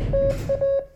Okay.